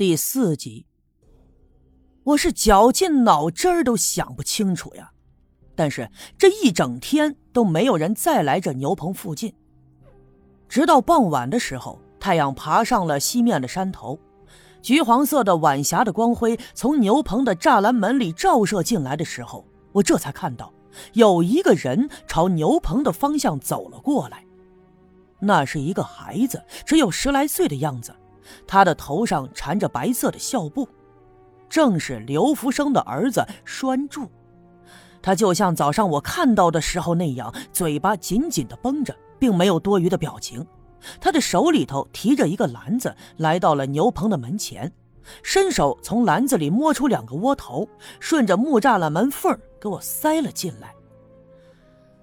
第四集，我是绞尽脑汁儿都想不清楚呀，但是这一整天都没有人再来这牛棚附近。直到傍晚的时候，太阳爬上了西面的山头，橘黄色的晚霞的光辉从牛棚的栅栏门里照射进来的时候，我这才看到有一个人朝牛棚的方向走了过来。那是一个孩子，只有十来岁的样子。他的头上缠着白色的孝布，正是刘福生的儿子栓柱。他就像早上我看到的时候那样，嘴巴紧紧的绷着，并没有多余的表情。他的手里头提着一个篮子，来到了牛棚的门前，伸手从篮子里摸出两个窝头，顺着木栅栏门缝给我塞了进来。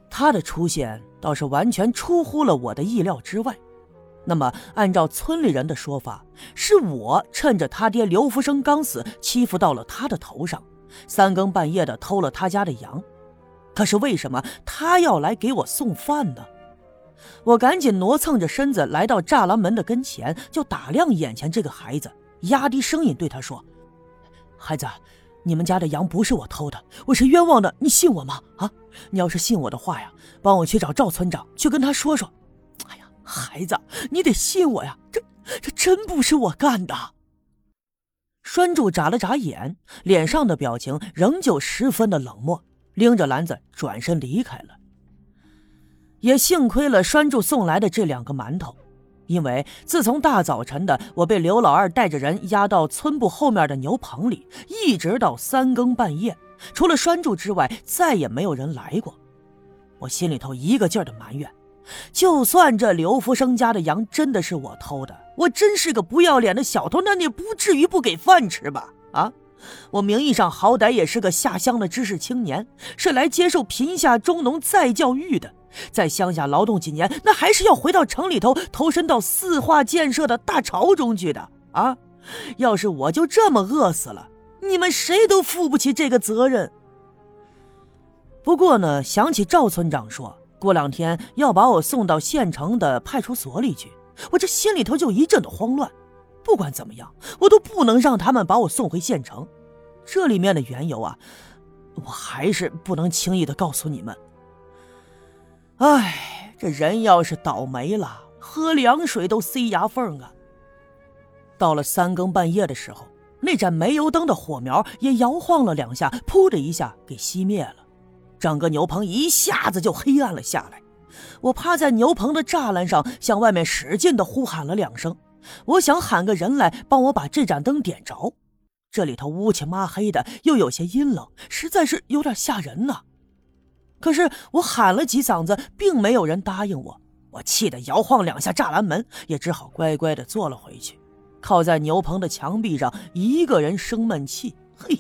他的出现倒是完全出乎了我的意料之外。那么，按照村里人的说法，是我趁着他爹刘福生刚死，欺负到了他的头上，三更半夜的偷了他家的羊。可是为什么他要来给我送饭呢？我赶紧挪蹭着身子来到栅栏门的跟前，就打量眼前这个孩子，压低声音对他说：“孩子，你们家的羊不是我偷的，我是冤枉的，你信我吗？啊，你要是信我的话呀，帮我去找赵村长，去跟他说说。”孩子，你得信我呀！这这真不是我干的。栓柱眨了眨眼，脸上的表情仍旧十分的冷漠，拎着篮子转身离开了。也幸亏了栓柱送来的这两个馒头，因为自从大早晨的我被刘老二带着人押到村部后面的牛棚里，一直到三更半夜，除了栓柱之外，再也没有人来过。我心里头一个劲儿的埋怨。就算这刘福生家的羊真的是我偷的，我真是个不要脸的小偷，那你不至于不给饭吃吧？啊，我名义上好歹也是个下乡的知识青年，是来接受贫下中农再教育的，在乡下劳动几年，那还是要回到城里头投身到四化建设的大潮中去的啊！要是我就这么饿死了，你们谁都负不起这个责任。不过呢，想起赵村长说。过两天要把我送到县城的派出所里去，我这心里头就一阵的慌乱。不管怎么样，我都不能让他们把我送回县城。这里面的缘由啊，我还是不能轻易的告诉你们。唉，这人要是倒霉了，喝凉水都塞牙缝啊。到了三更半夜的时候，那盏煤油灯的火苗也摇晃了两下，噗的一下给熄灭了。整个牛棚一下子就黑暗了下来，我趴在牛棚的栅栏上，向外面使劲的呼喊了两声，我想喊个人来帮我把这盏灯点着。这里头乌漆抹黑的，又有些阴冷，实在是有点吓人呢。可是我喊了几嗓子，并没有人答应我。我气得摇晃两下栅栏门，也只好乖乖的坐了回去，靠在牛棚的墙壁上，一个人生闷气。嘿。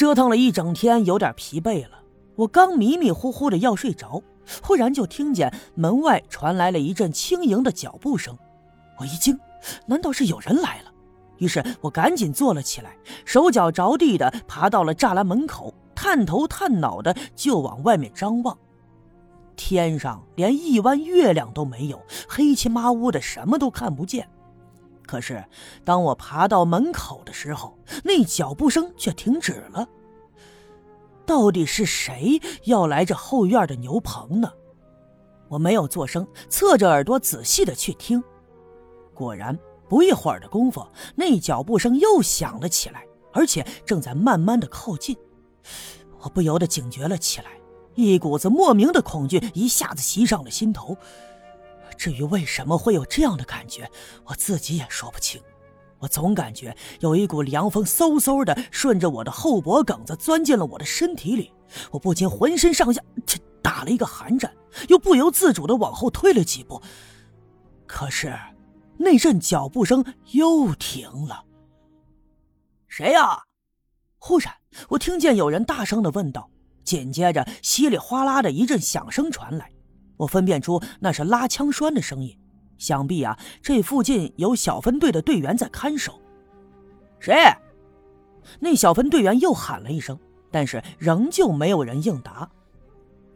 折腾了一整天，有点疲惫了。我刚迷迷糊糊的要睡着，忽然就听见门外传来了一阵轻盈的脚步声。我一惊，难道是有人来了？于是我赶紧坐了起来，手脚着地的爬到了栅栏门口，探头探脑的就往外面张望。天上连一弯月亮都没有，黑漆麻乌的，什么都看不见。可是，当我爬到门口的时候，那脚步声却停止了。到底是谁要来这后院的牛棚呢？我没有作声，侧着耳朵仔细的去听。果然，不一会儿的功夫，那脚步声又响了起来，而且正在慢慢的靠近。我不由得警觉了起来，一股子莫名的恐惧一下子袭上了心头。至于为什么会有这样的感觉，我自己也说不清。我总感觉有一股凉风嗖嗖的顺着我的后脖梗子钻进了我的身体里，我不禁浑身上下打了一个寒战，又不由自主的往后退了几步。可是，那阵脚步声又停了。谁呀？忽然，我听见有人大声的问道，紧接着稀里哗啦的一阵响声传来。我分辨出那是拉枪栓的声音，想必啊，这附近有小分队的队员在看守。谁？那小分队员又喊了一声，但是仍旧没有人应答。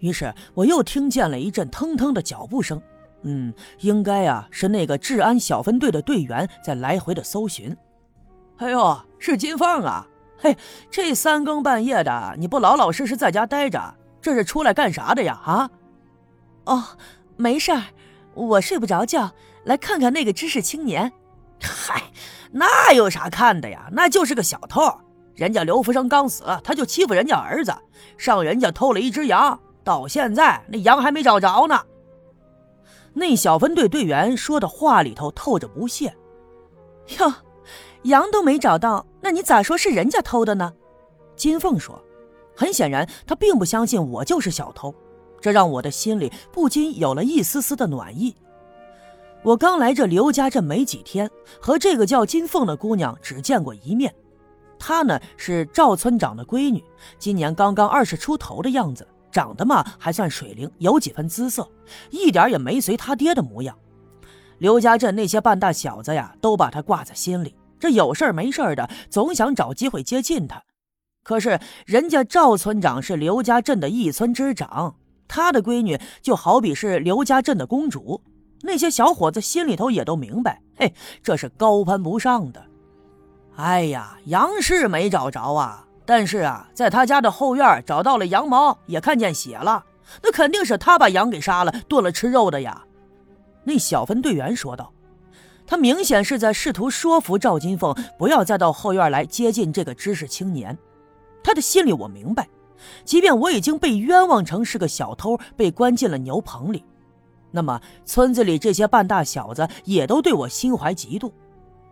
于是我又听见了一阵腾腾的脚步声，嗯，应该啊是那个治安小分队的队员在来回的搜寻。哎呦，是金凤啊！嘿，这三更半夜的，你不老老实实在家待着，这是出来干啥的呀？啊？哦，没事儿，我睡不着觉，来看看那个知识青年。嗨，那有啥看的呀？那就是个小偷。人家刘福生刚死，他就欺负人家儿子，上人家偷了一只羊，到现在那羊还没找着呢。那小分队队员说的话里头透着不屑。哟，羊都没找到，那你咋说是人家偷的呢？金凤说：“很显然，他并不相信我就是小偷。”这让我的心里不禁有了一丝丝的暖意。我刚来这刘家镇没几天，和这个叫金凤的姑娘只见过一面。她呢是赵村长的闺女，今年刚刚二十出头的样子，长得嘛还算水灵，有几分姿色，一点也没随他爹的模样。刘家镇那些半大小子呀，都把她挂在心里，这有事没事的，总想找机会接近她。可是人家赵村长是刘家镇的一村之长。他的闺女就好比是刘家镇的公主，那些小伙子心里头也都明白，嘿，这是高攀不上的。哎呀，羊是没找着啊，但是啊，在他家的后院找到了羊毛，也看见血了，那肯定是他把羊给杀了，炖了吃肉的呀。那小分队员说道，他明显是在试图说服赵金凤不要再到后院来接近这个知识青年。他的心里我明白。即便我已经被冤枉成是个小偷，被关进了牛棚里，那么村子里这些半大小子也都对我心怀嫉妒，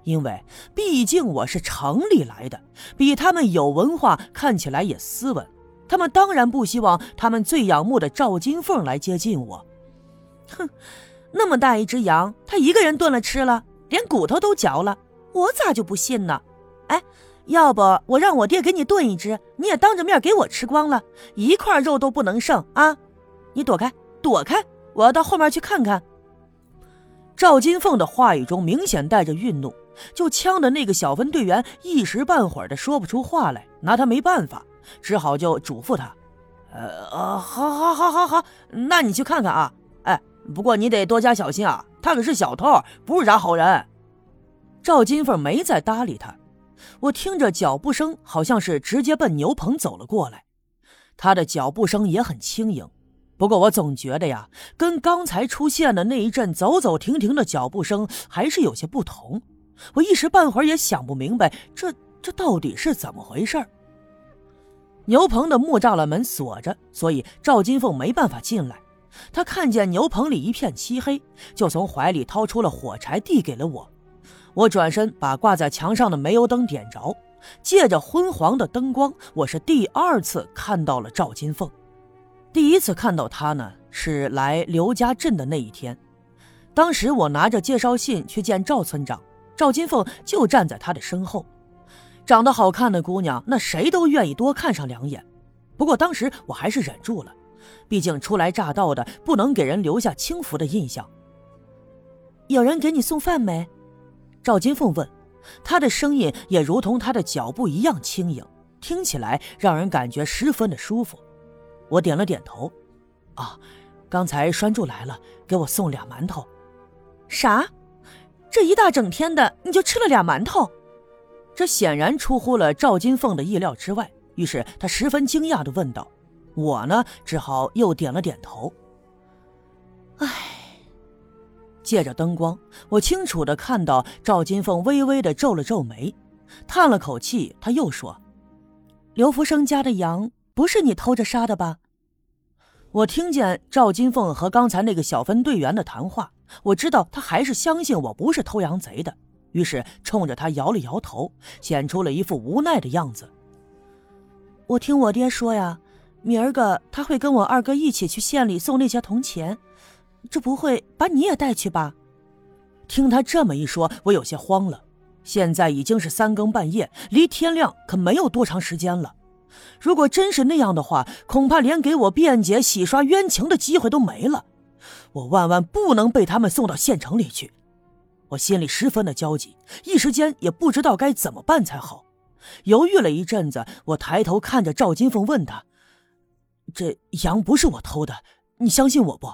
因为毕竟我是城里来的，比他们有文化，看起来也斯文。他们当然不希望他们最仰慕的赵金凤来接近我。哼，那么大一只羊，他一个人炖了吃了，连骨头都嚼了，我咋就不信呢？哎。要不我让我爹给你炖一只，你也当着面给我吃光了，一块肉都不能剩啊！你躲开，躲开，我要到后面去看看。赵金凤的话语中明显带着愠怒，就呛得那个小分队员一时半会儿的说不出话来，拿他没办法，只好就嘱咐他：“呃，好，好，好，好，好，那你去看看啊！哎，不过你得多加小心啊，他可是小偷，不是啥好人。”赵金凤没再搭理他。我听着脚步声，好像是直接奔牛棚走了过来。他的脚步声也很轻盈，不过我总觉得呀，跟刚才出现的那一阵走走停停的脚步声还是有些不同。我一时半会儿也想不明白，这这到底是怎么回事牛棚的木栅栏门锁着，所以赵金凤没办法进来。他看见牛棚里一片漆黑，就从怀里掏出了火柴，递给了我。我转身把挂在墙上的煤油灯点着，借着昏黄的灯光，我是第二次看到了赵金凤。第一次看到她呢，是来刘家镇的那一天。当时我拿着介绍信去见赵村长，赵金凤就站在他的身后。长得好看的姑娘，那谁都愿意多看上两眼。不过当时我还是忍住了，毕竟初来乍到的，不能给人留下轻浮的印象。有人给你送饭没？赵金凤问，她的声音也如同她的脚步一样轻盈，听起来让人感觉十分的舒服。我点了点头。啊，刚才栓柱来了，给我送俩馒头。啥？这一大整天的你就吃了俩馒头？这显然出乎了赵金凤的意料之外。于是她十分惊讶地问道：“我呢，只好又点了点头。”唉。借着灯光，我清楚的看到赵金凤微微的皱了皱眉，叹了口气。他又说：“刘福生家的羊不是你偷着杀的吧？”我听见赵金凤和刚才那个小分队员的谈话，我知道他还是相信我不是偷羊贼的，于是冲着他摇了摇头，显出了一副无奈的样子。我听我爹说呀，明儿个他会跟我二哥一起去县里送那些铜钱。这不会把你也带去吧？听他这么一说，我有些慌了。现在已经是三更半夜，离天亮可没有多长时间了。如果真是那样的话，恐怕连给我辩解、洗刷冤情的机会都没了。我万万不能被他们送到县城里去。我心里十分的焦急，一时间也不知道该怎么办才好。犹豫了一阵子，我抬头看着赵金凤，问他：“这羊不是我偷的，你相信我不？”